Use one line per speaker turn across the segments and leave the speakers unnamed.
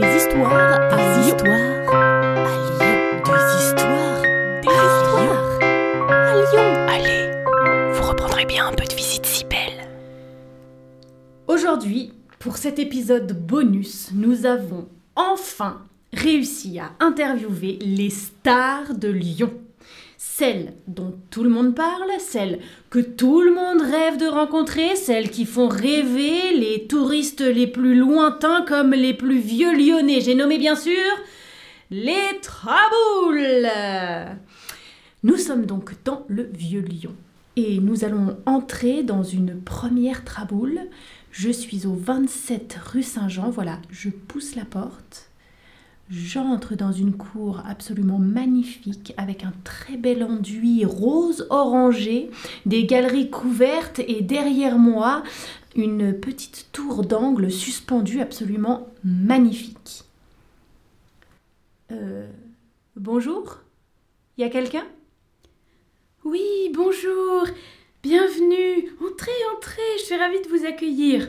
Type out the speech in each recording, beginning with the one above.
Des histoires à Lyon. histoires à Lyon. Des histoires. Des histoires à Lyon. Allez, vous reprendrez bien un peu de visite si belle.
Aujourd'hui, pour cet épisode bonus, nous avons enfin réussi à interviewer les stars de Lyon. Celles dont tout le monde parle, celles que tout le monde rêve de rencontrer, celles qui font rêver les touristes les plus lointains comme les plus vieux lyonnais. J'ai nommé bien sûr les Traboules. Nous sommes donc dans le vieux Lyon et nous allons entrer dans une première Traboule. Je suis au 27 rue Saint-Jean. Voilà, je pousse la porte. J'entre dans une cour absolument magnifique avec un très bel enduit rose orangé, des galeries couvertes et derrière moi une petite tour d'angle suspendue absolument magnifique. Euh, bonjour Y a quelqu'un?
Oui, bonjour. Bienvenue. Entrez, entrez. Je suis ravie de vous accueillir.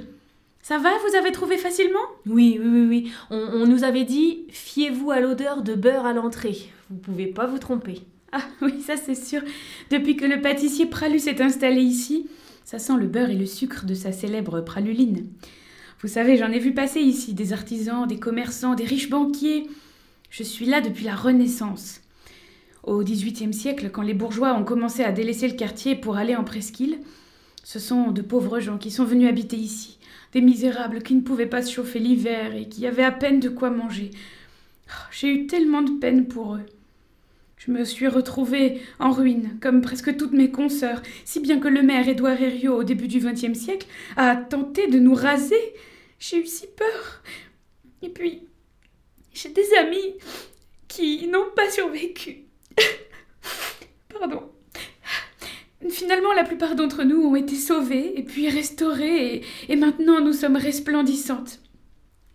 Ça va Vous avez trouvé facilement?
Oui, oui, oui, oui. On, on nous avait dit fiez-vous à l'odeur de beurre à l'entrée. Vous pouvez pas vous tromper.
Ah oui, ça c'est sûr. Depuis que le pâtissier Pralu s'est installé ici, ça sent le beurre et le sucre de sa célèbre praluline. Vous savez, j'en ai vu passer ici des artisans, des commerçants, des riches banquiers. Je suis là depuis la Renaissance. Au XVIIIe siècle, quand les bourgeois ont commencé à délaisser le quartier pour aller en presqu'île, ce sont de pauvres gens qui sont venus habiter ici, des misérables qui ne pouvaient pas se chauffer l'hiver et qui avaient à peine de quoi manger. Oh, J'ai eu tellement de peine pour eux. Je me suis retrouvée en ruine, comme presque toutes mes consoeurs, si bien que le maire Édouard Herriot, au début du XXe siècle, a tenté de nous raser. J'ai eu si peur. Et puis, j'ai des amis qui n'ont pas survécu. Pardon. Finalement, la plupart d'entre nous ont été sauvés et puis restaurés et, et maintenant nous sommes resplendissantes.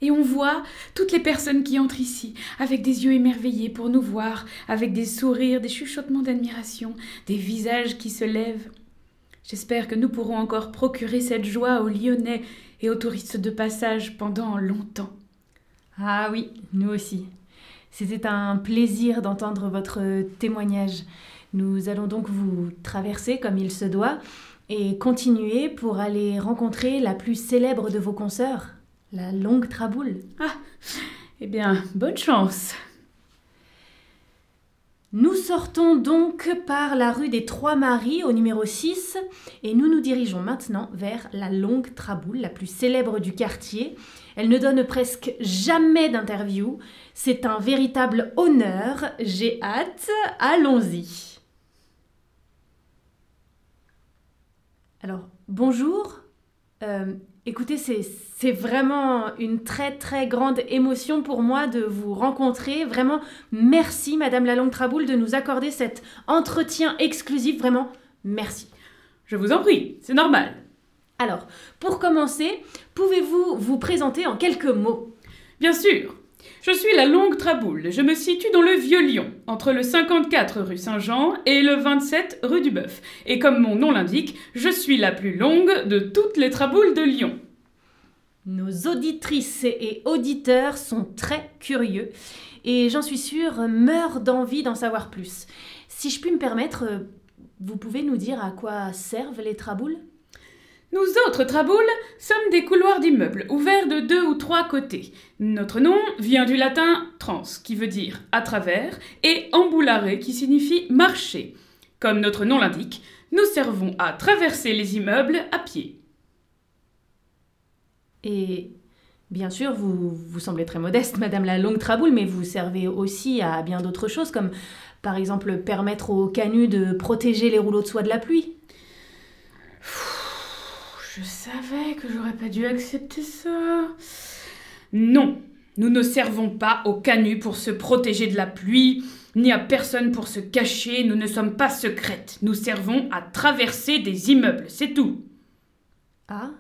Et on voit toutes les personnes qui entrent ici, avec des yeux émerveillés pour nous voir, avec des sourires, des chuchotements d'admiration, des visages qui se lèvent. J'espère que nous pourrons encore procurer cette joie aux Lyonnais et aux touristes de passage pendant longtemps.
Ah oui, nous aussi. C'était un plaisir d'entendre votre témoignage. Nous allons donc vous traverser comme il se doit et continuer pour aller rencontrer la plus célèbre de vos consoeurs, la longue Traboule.
Ah, eh bien, bonne chance.
Nous sortons donc par la rue des Trois Maries au numéro 6 et nous nous dirigeons maintenant vers la longue Traboule, la plus célèbre du quartier. Elle ne donne presque jamais d'interview. C'est un véritable honneur. J'ai hâte. Allons-y. Alors, bonjour. Euh, écoutez, c'est vraiment une très très grande émotion pour moi de vous rencontrer. Vraiment, merci Madame la Longue Traboule de nous accorder cet entretien exclusif. Vraiment, merci.
Je vous en prie, c'est normal.
Alors, pour commencer, pouvez-vous vous présenter en quelques mots?
Bien sûr. Je suis la longue Traboule. Je me situe dans le Vieux Lyon, entre le 54 rue Saint-Jean et le 27 rue du Bœuf. Et comme mon nom l'indique, je suis la plus longue de toutes les Traboules de Lyon.
Nos auditrices et auditeurs sont très curieux et j'en suis sûre meurent d'envie d'en savoir plus. Si je puis me permettre, vous pouvez nous dire à quoi servent les traboules?
Nous autres Traboules sommes des couloirs d'immeubles ouverts de deux ou trois côtés. Notre nom vient du latin trans, qui veut dire à travers, et ambulare, qui signifie marcher. Comme notre nom l'indique, nous servons à traverser les immeubles à pied.
Et bien sûr, vous, vous semblez très modeste, Madame la Longue Traboule, mais vous servez aussi à bien d'autres choses, comme par exemple permettre aux canuts de protéger les rouleaux de soie de la pluie.
Je savais que j'aurais pas dû accepter ça. Non, nous ne servons pas aux canuts pour se protéger de la pluie, ni à personne pour se cacher, nous ne sommes pas secrètes. Nous servons à traverser des immeubles, c'est tout.
Ah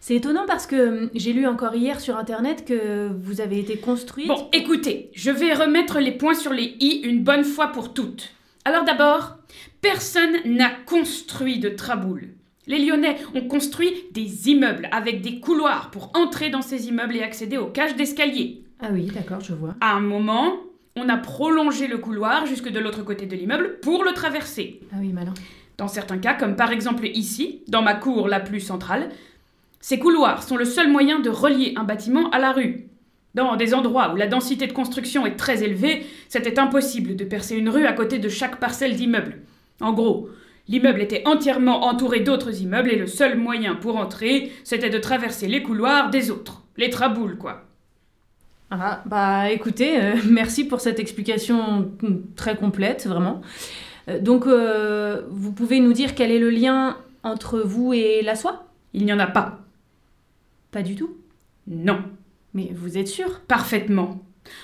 C'est étonnant parce que hum, j'ai lu encore hier sur Internet que vous avez été construite.
Bon, écoutez, je vais remettre les points sur les i une bonne fois pour toutes. Alors d'abord, personne n'a construit de Traboule. Les Lyonnais ont construit des immeubles avec des couloirs pour entrer dans ces immeubles et accéder aux cages d'escalier.
Ah oui, d'accord, je vois.
À un moment, on a prolongé le couloir jusque de l'autre côté de l'immeuble pour le traverser.
Ah oui, malin.
Dans certains cas, comme par exemple ici, dans ma cour la plus centrale, ces couloirs sont le seul moyen de relier un bâtiment à la rue. Dans des endroits où la densité de construction est très élevée, c'était impossible de percer une rue à côté de chaque parcelle d'immeuble. En gros, l'immeuble était entièrement entouré d'autres immeubles et le seul moyen pour entrer, c'était de traverser les couloirs des autres. Les traboules, quoi.
Ah, bah écoutez, euh, merci pour cette explication mm, très complète, vraiment. Euh, donc, euh, vous pouvez nous dire quel est le lien entre vous et la soie?
Il n'y en a pas.
Pas du tout?
Non.
Mais vous êtes sûr?
Parfaitement.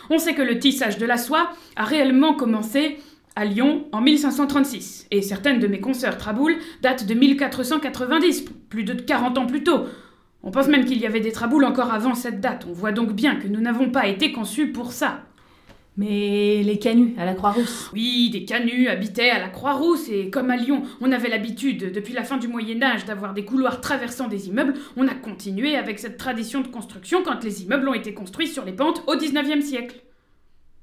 On sait que le tissage de la soie a réellement commencé à Lyon en 1536, et certaines de mes consoeurs traboules datent de 1490, plus de 40 ans plus tôt. On pense même qu'il y avait des traboules encore avant cette date. On voit donc bien que nous n'avons pas été conçus pour ça.
Mais les canuts à la Croix-Rousse.
Oui, des canuts habitaient à la Croix-Rousse et comme à Lyon, on avait l'habitude depuis la fin du Moyen Âge d'avoir des couloirs traversant des immeubles, on a continué avec cette tradition de construction quand les immeubles ont été construits sur les pentes au XIXe siècle.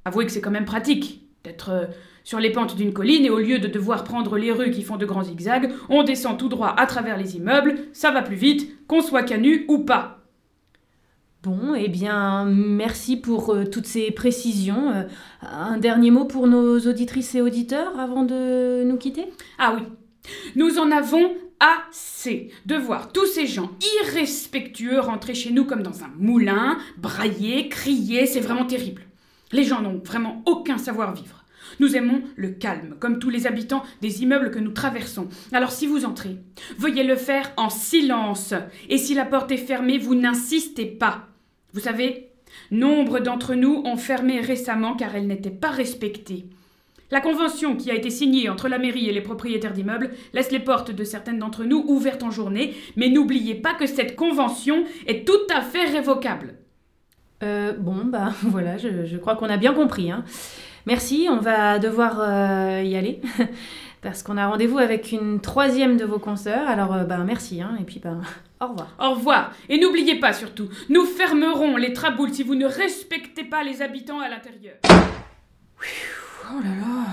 Avouez que c'est quand même pratique d'être euh, sur les pentes d'une colline et au lieu de devoir prendre les rues qui font de grands zigzags, on descend tout droit à travers les immeubles, ça va plus vite, qu'on soit canut ou pas.
Bon, eh bien, merci pour euh, toutes ces précisions. Euh, un dernier mot pour nos auditrices et auditeurs avant de nous quitter?
Ah oui, nous en avons assez de voir tous ces gens irrespectueux rentrer chez nous comme dans un moulin, brailler, crier, c'est vraiment terrible. Les gens n'ont vraiment aucun savoir-vivre. Nous aimons le calme, comme tous les habitants des immeubles que nous traversons. Alors si vous entrez, veuillez le faire en silence. Et si la porte est fermée, vous n'insistez pas. Vous savez, nombre d'entre nous ont fermé récemment car elle n'était pas respectée. La convention qui a été signée entre la mairie et les propriétaires d'immeubles laisse les portes de certaines d'entre nous ouvertes en journée, mais n'oubliez pas que cette convention est tout à fait révocable.
Euh, bon, bah voilà, je, je crois qu'on a bien compris. Hein. Merci, on va devoir euh, y aller. Parce qu'on a rendez-vous avec une troisième de vos consoeurs. Alors, euh, bah merci, hein, et puis bah, au revoir.
Au revoir. Et n'oubliez pas surtout, nous fermerons les traboules si vous ne respectez pas les habitants à l'intérieur.
Oh là là,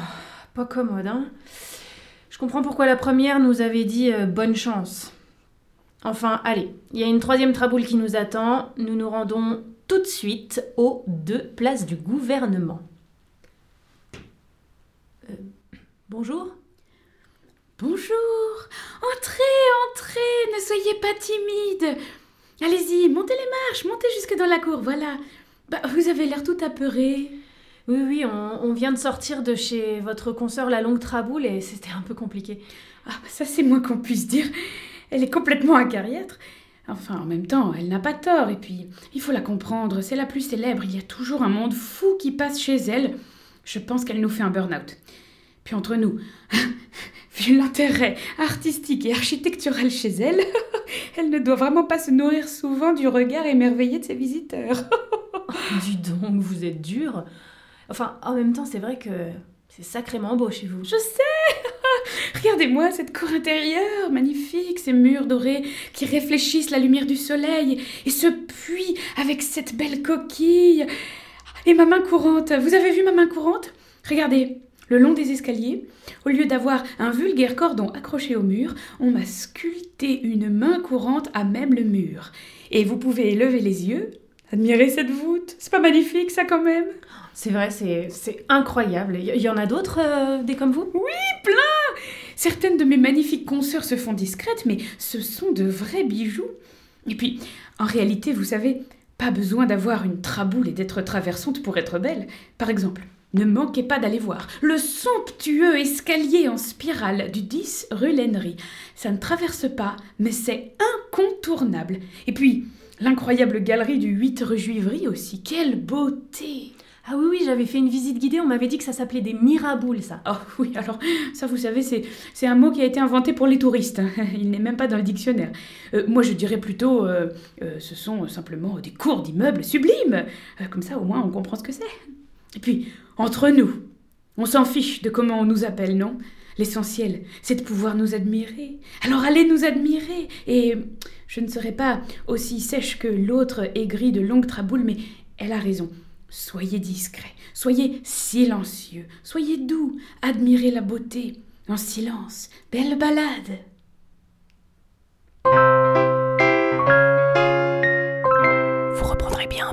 pas commode, hein. Je comprends pourquoi la première nous avait dit euh, bonne chance. Enfin, allez, il y a une troisième traboule qui nous attend. Nous nous rendons tout de suite aux deux places du gouvernement. Euh, bonjour
Bonjour. Entrez, entrez, ne soyez pas timide. Allez-y, montez les marches, montez jusque dans la cour, voilà. Bah, vous avez l'air tout apeuré.
Oui, oui, on, vient de sortir de chez votre consoeur la longue traboule et c'était un peu compliqué.
Ah, bah, ça c'est moins qu'on puisse dire. Elle est complètement acariâtre. Enfin, en même temps, elle n'a pas tort. Et puis, il faut la comprendre, c'est la plus célèbre. Il y a toujours un monde fou qui passe chez elle. Je pense qu'elle nous fait un burn-out. Puis entre nous, vu l'intérêt artistique et architectural chez elle, elle ne doit vraiment pas se nourrir souvent du regard émerveillé de ses visiteurs.
Dis donc, vous êtes dur. Enfin, en même temps, c'est vrai que c'est sacrément beau chez vous.
Je sais Regardez-moi cette cour intérieure, magnifique, ces murs dorés qui réfléchissent la lumière du soleil, et ce puits avec cette belle coquille. Et ma main courante, vous avez vu ma main courante? Regardez, le long des escaliers, au lieu d'avoir un vulgaire cordon accroché au mur, on m'a sculpté une main courante à même le mur. Et vous pouvez lever les yeux, admirer cette voûte. C'est pas magnifique ça quand même?
C'est vrai, c'est incroyable. Il y, y en a d'autres, euh, des comme vous?
Certaines de mes magnifiques consoeurs se font discrètes, mais ce sont de vrais bijoux. Et puis, en réalité, vous savez, pas besoin d'avoir une traboule et d'être traversante pour être belle. Par exemple, ne manquez pas d'aller voir le somptueux escalier en spirale du 10 rue Lennery. Ça ne traverse pas, mais c'est incontournable. Et puis, l'incroyable galerie du 8 rue Juivry aussi. Quelle beauté
Ah oui, oui, j'avais fait une visite guidée, on m'avait dit que ça s'appelait des miraboules, ça.
Oh oui, alors ça vous savez, c'est, un mot qui a été inventé pour les touristes. Il n'est même pas dans le dictionnaire. Euh, moi je dirais plutôt, euh, euh, ce sont simplement des cours d'immeubles sublimes. Comme ça au moins on comprend ce que c'est. Et puis, entre nous, on s'en fiche de comment on nous appelle, non? L'essentiel, c'est de pouvoir nous admirer. Alors allez nous admirer. Et je ne serai pas aussi sèche que l'autre aigrie de longue traboule, mais elle a raison. Soyez discret, soyez silencieux, soyez doux, admirez la beauté. En silence, belle balade.
Vous reprendrez bien